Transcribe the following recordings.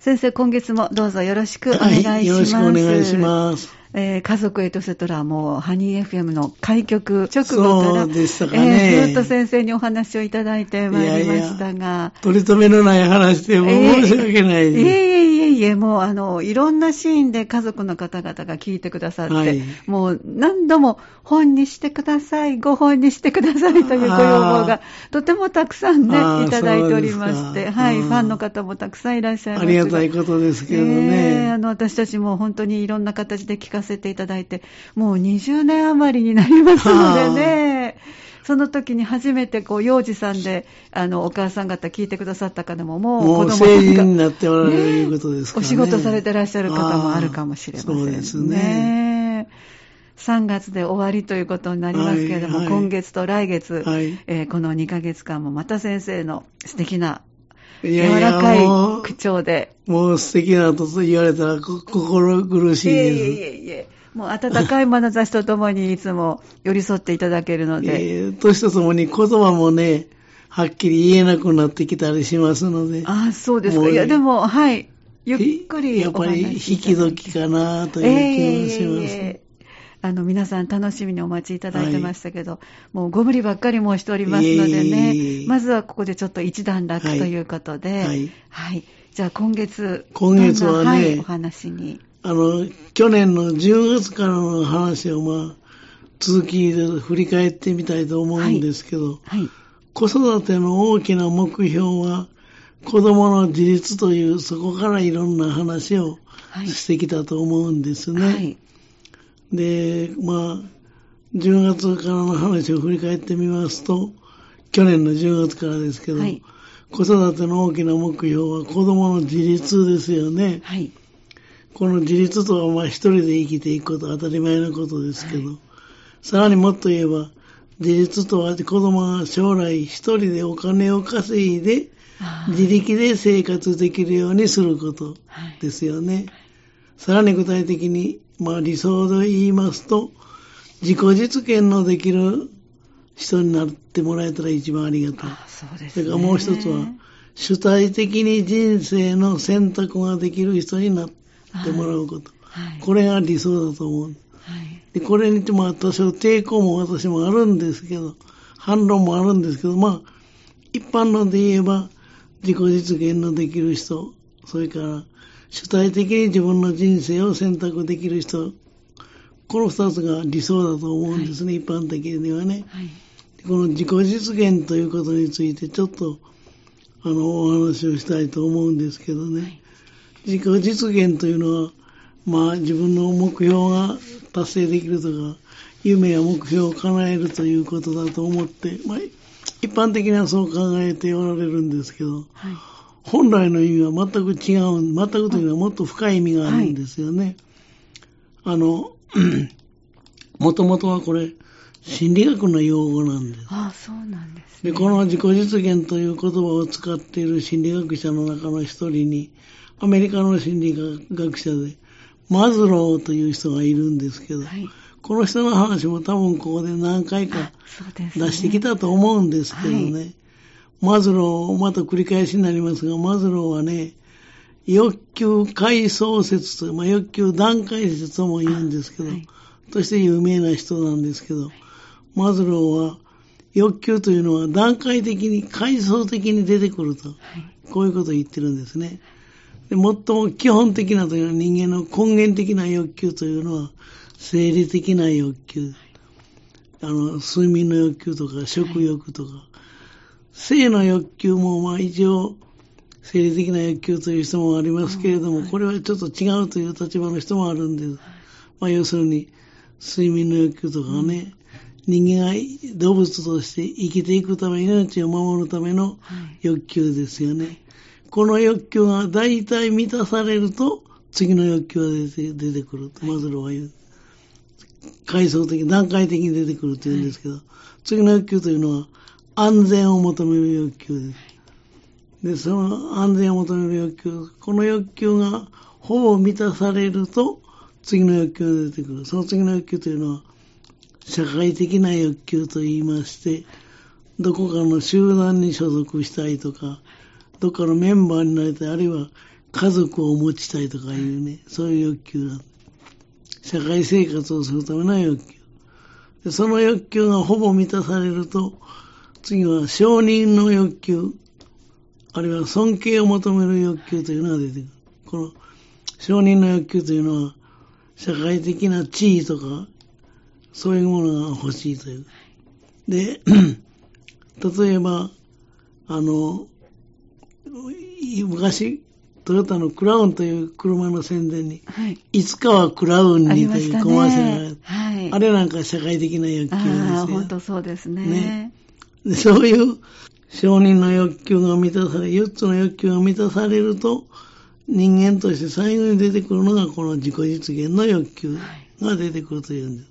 先生、今月もどうぞよろしくお願いします。はい、よろしくお願いします。えー、家族エトセトラもハニー FM の開局直後から、ね、えー、ずっと先生にお話をいただいてまいりましたが。いやいや取り留めのない話でも申し訳ないです。いえもうあの、いろんなシーンで家族の方々が聞いてくださって、はい、もう何度も本にしてください、ご本にしてください というご要望がとてもたくさんね、いただいておりまして、はい、ファンの方もたくさんいらっしゃいます。ありがたいことですけどね。えー、あの、私たちも本当にいろんな形で聞かせていただいて、もう20年余りになりますのでね、その時に初めてこう幼児さんであのお母さん方聞いてくださった方ももう子供成人になっておられる、ね、いうことですかね。お仕事されてらっしゃる方もあるかもしれませんね。そうですね。3月で終わりということになりますけれども、はいはい、今月と来月、はい、えー、この2ヶ月間もまた先生の素敵な柔らかい口調で。もう素敵なと言われたら心苦しいです。いえいえいえ。もう温かい眼差しとともにいつも寄り添っていただけるので。えー、年とともに言葉もね、はっきり言えなくなってきたりしますので。ああ、そうですか。いや、でも、はい。ゆっくりやっぱり引き時かなという気もします。えーあの、皆さん楽しみにお待ちいただいてましたけど、はい、もうご無理ばっかり申しておりますのでね、まずはここでちょっと一段落ということで、はい。はい、じゃあ今月、今月はね、はい、お話に。あの、去年の10月からの話を、まあ、続きで振り返ってみたいと思うんですけど、はい。はい、子育ての大きな目標は、子供の自立という、そこからいろんな話をしてきたと思うんですね。はい、で、まあ、10月からの話を振り返ってみますと、去年の10月からですけど、子育ての大きな目標は子供の自立ですよね。はいこの自立とはまあ一人で生きていくことは当たり前のことですけど、はい、さらにもっと言えば、自立とは子供が将来一人でお金を稼いで、自力で生活できるようにすることですよね。はい、さらに具体的に、まあ理想で言いますと、自己実現のできる人になってもらえたら一番ありがたい。そうですね。それからもう一つは、主体的に人生の選択ができる人になってってもらうこと、はい、これが理想だと思う。はい、でこれにまあ多少抵抗も私もあるんですけど、反論もあるんですけど、まあ、一般論で言えば、自己実現のできる人、それから主体的に自分の人生を選択できる人、この二つが理想だと思うんですね、はい、一般的にはね、はい。この自己実現ということについてちょっとあのお話をしたいと思うんですけどね。はい自己実現というのは、まあ自分の目標が達成できるとか、夢や目標を叶えるということだと思って、まあ一般的にはそう考えておられるんですけど、はい、本来の意味は全く違う、全くというのはもっと深い意味があるんですよね。はい、あの、もともとはこれ、心理学の用語なんです。ああ、そうなんです、ね、で、この自己実現という言葉を使っている心理学者の中の一人に、アメリカの心理学者で、マズローという人がいるんですけど、はい、この人の話も多分ここで何回か出してきたと思うんですけどね、はい、マズロー、また繰り返しになりますが、マズローはね、欲求階層説と、まあ、欲求段階説とも言うんですけど、はい、として有名な人なんですけど、マズローは欲求というのは段階的に、階層的に出てくると、こういうことを言ってるんですね。で最も基本的なというのは人間の根源的な欲求というのは生理的な欲求。あの、睡眠の欲求とか食欲とか、性の欲求もまあ一応生理的な欲求という人もありますけれども、これはちょっと違うという立場の人もあるんです。まあ要するに睡眠の欲求とかね、人間が動物として生きていくため、命を守るための欲求ですよね。この欲求が大体満たされると、次の欲求が出て出てくると、マズローは言う。階層的、段階的に出てくると言うんですけど、はい、次の欲求というのは、安全を求める欲求です。で、その安全を求める欲求、この欲求がほぼ満たされると、次の欲求が出てくる。その次の欲求というのは、社会的な欲求と言いまして、どこかの集団に所属したいとか、どっかのメンバーになりたい、あるいは家族を持ちたいとかいうね、そういう欲求だ。社会生活をするための欲求。でその欲求がほぼ満たされると、次は承認の欲求、あるいは尊敬を求める欲求というのが出てくる。この承認の欲求というのは、社会的な地位とか、そういうものが欲しいという。で、例えば、あの、昔、トヨタのクラウンという車の宣伝に、はい、いつかはクラウンにというコマーシャルがある、はい、あれなんか社会的な欲求ですよ。本当そうですね。ね。そういう承認の欲求が満たされ、4つの欲求が満たされると、人間として最後に出てくるのがこの自己実現の欲求が出てくるというんです。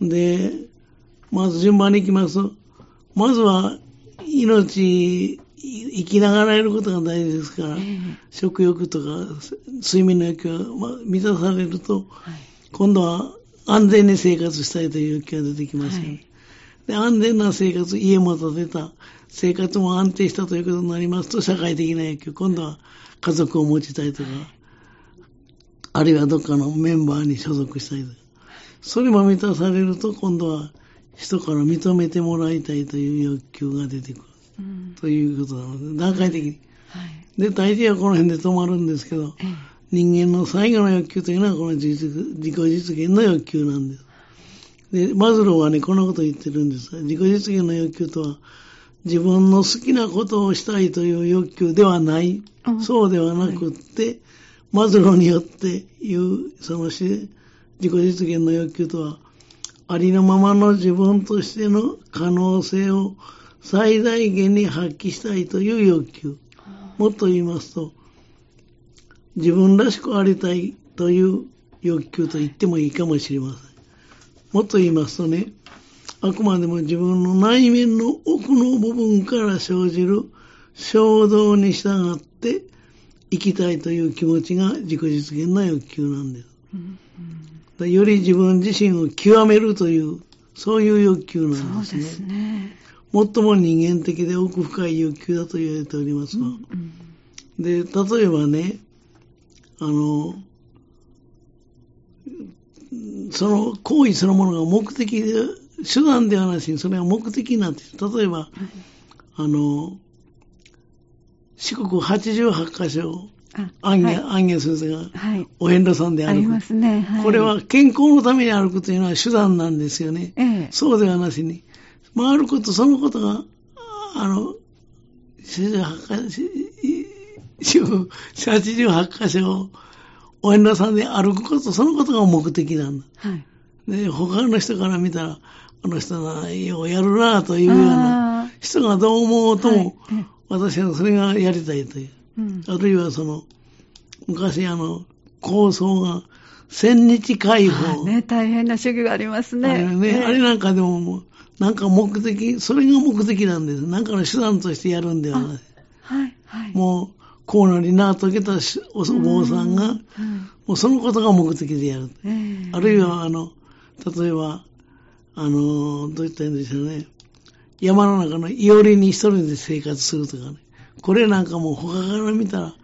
で、まず順番に行きますと、まずは命生きながらえることが大事ですから、えー、食欲とか睡眠の影響が満たされると、はい、今度は安全に生活したいという欲求が出てきますよ。ね、はい、で。安全な生活、家も建てた、生活も安定したということになりますと、社会的な影響、今度は家族を持ちたいとか、はい、あるいはどっかのメンバーに所属したいとか、それも満たされると、今度は人から認めてもらいたいという欲求が出てくる。ということなので、段階的に。はい、で、大抵はこの辺で止まるんですけど、ええ、人間の最後の欲求というのはこの自己実現の欲求なんです。で、マズローはね、こんなことを言ってるんです自己実現の欲求とは、自分の好きなことをしたいという欲求ではない、そうではなくって、はい、マズローによって言う、その自己実現の欲求とは、ありのままの自分としての可能性を最大限に発揮したいという欲求。もっと言いますと、自分らしくありたいという欲求と言ってもいいかもしれません。もっと言いますとね、あくまでも自分の内面の奥の部分から生じる衝動に従って生きたいという気持ちが自己実現の欲求なんです。うんうん、より自分自身を極めるという、そういう欲求なんですね。そうですね。最も人間的で奥深い欲求だと言われておりますが、うんうん、で、例えばね、あの、その行為そのものが目的で、手段ではなしにそれが目的になって、例えば、あの、四国88箇所、安下、安下先生が、お遍路さんで歩く。ありますね、はい。これは健康のために歩くというのは手段なんですよね。ええ、そうではなしに、回ること、そのことが、あの、88箇所を、お縁田さんで歩くこと、そのことが目的なんだ。はい。で、他の人から見たら、あの人な、ようやるなというような人がどう思うとも、はい、私はそれがやりたいという。うん、あるいはその、昔あの、構想が、千日解放。ね、大変な主義がありますね。あれね、あれなんかでも、なんか目的、それが目的なんです。なんかの手段としてやるんではない。はい、はい。もう、こうなりなとけたお坊さんが、もうそのことが目的でやる。あるいは、あの、例えば、あの、どう言ったらいいんでしょうね。山の中のいおりに一人で生活するとかね。これなんかもう他から見たら、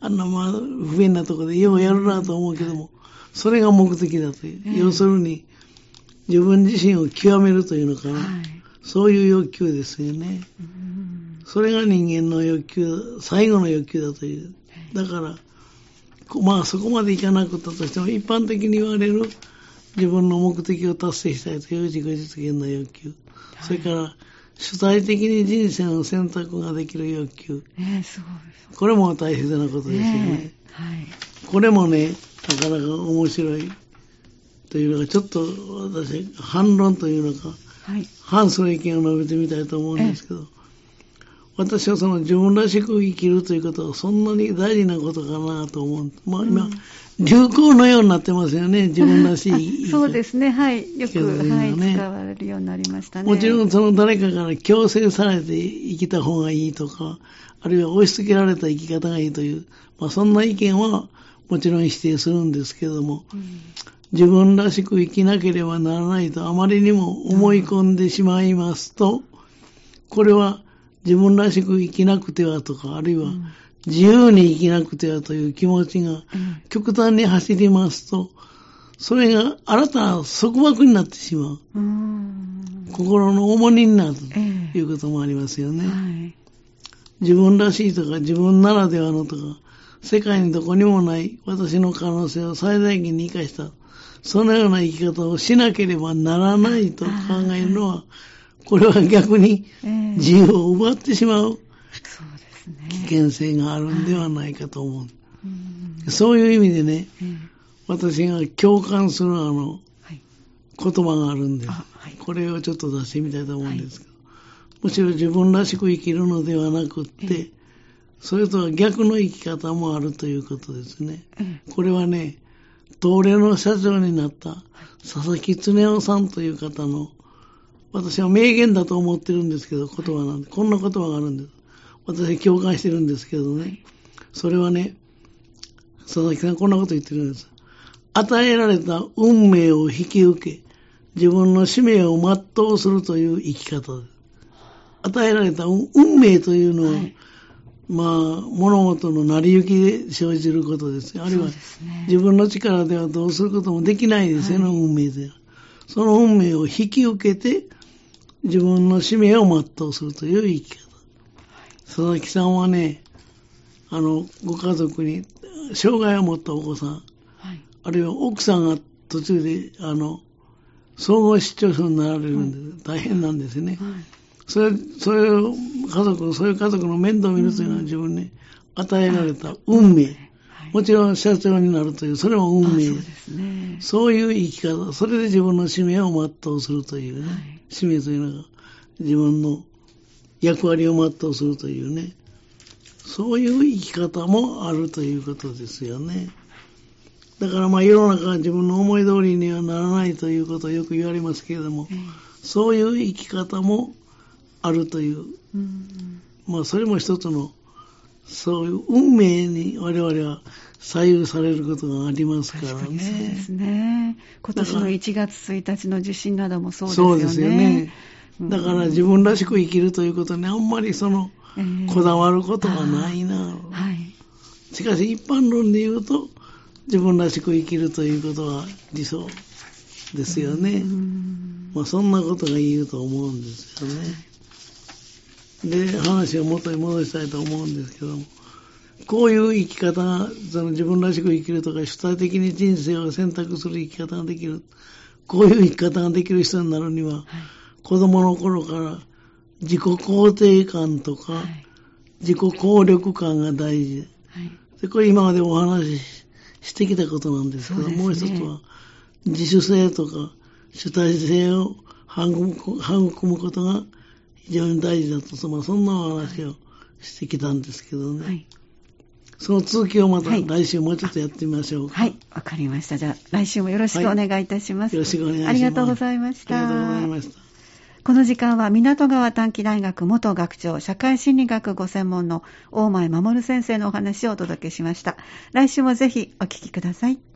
あんなまあ不便なところでようやるなと思うけども、それが目的だという。要するに、自分自身を極めるというのかな、はい、そういう欲求ですよね。それが人間の欲求、最後の欲求だという。だから、まあそこまでいかなくったとしても、一般的に言われる自分の目的を達成したいという自己実現の欲求。はい、それから、主体的に人生の選択ができる欲求。えー、すごいこれも大切なことですよね。えー、はい、これもね、なかなか面白いというのが、ちょっと私、反論というのか、はい、反その意見を述べてみたいと思うんですけど、私はその自分らしく生きるということはそんなに大事なことかなと思う。まあ今、うん、流行のようになってますよね、自分らしい。そうですね、はい。よく、ね、はい、使われるようになりましたね。もちろんその誰かから強制されて生きた方がいいとか、あるいは押し付けられた生き方がいいという、まあそんな意見はもちろん否定するんですけども、うん。自分らしく生きなければならないとあまりにも思い込んでしまいますと、これは自分らしく生きなくてはとか、あるいは自由に生きなくてはという気持ちが極端に走りますと、それが新たな束縛になってしまう。う心の重荷になるということもありますよね。えーはい、自分らしいとか自分ならではのとか、世界にどこにもない私の可能性を最大限に生かした、そのような生き方をしなければならないと考えるのは、これは逆に自由を奪ってしまう危険性があるんではないかと思う。そういう意味でね、私が共感するあの、言葉があるんです、これをちょっと出してみたいと思うんですけど、むしろ自分らしく生きるのではなくって、それとは逆の生き方もあるということですね。これはね、東レの社長になった佐々木恒夫さんという方の、私は名言だと思ってるんですけど、言葉なんで、こんな言葉があるんです。私共感してるんですけどね。それはね、佐々木さんこんなこと言ってるんです。与えられた運命を引き受け、自分の使命を全うするという生き方です。与えられた運命というのは、はい、まあ、物事の成り行きで生じることです。あるいは、自分の力ではどうすることもできないですよね、はい、運命では。その運命を引き受けて、自分の使命を全うするという生き方。佐々木さんはね、あの、ご家族に障害を持ったお子さん、はい、あるいは奥さんが途中で、あの、総合失調症になられるんで、大変なんですね。はい、それ、それを家族、そういう家族の面倒を見るというのは自分に与えられた運命。もちろん社長になるという、それも運命。そうですね。そういう生き方、それで自分の使命を全うするというね、はい、使命というのが自分の役割を全うするというね、そういう生き方もあるということですよね。だからまあ世の中は自分の思い通りにはならないということをよく言われますけれども、そういう生き方もあるという、まあそれも一つのそういう運命に我々は左右されることがありますからね。そうですね。今年の1月1日の地震などもそうですよね。そうですよね。だから自分らしく生きるということにあんまりその、こだわることがないな、はい。しかし一般論で言うと、自分らしく生きるということは理想ですよね。まあそんなことが言うと思うんですよね。で、話を元に戻したいと思うんですけども、こういう生き方が、その自分らしく生きるとか、主体的に人生を選択する生き方ができる、こういう生き方ができる人になるには、はい。子供の頃から自己肯定感とか、はい、自己効力感が大事、はい、でこれ今までお話ししてきたことなんですけど、ね、もう一つは自主性とか主体性を育むことが非常に大事だと、まあ、そんなお話をしてきたんですけどね。はいその続きをまた来週もうちょっとやってみましょうはい、わ、かりました。じゃあ来週もよろしくお願いいたします。はい、よろしくお願いします。ありがとうございました。ありがとうございました。この時間は港川短期大学元学長、社会心理学ご専門の大前守先生のお話をお届けしました。来週もぜひお聞きください。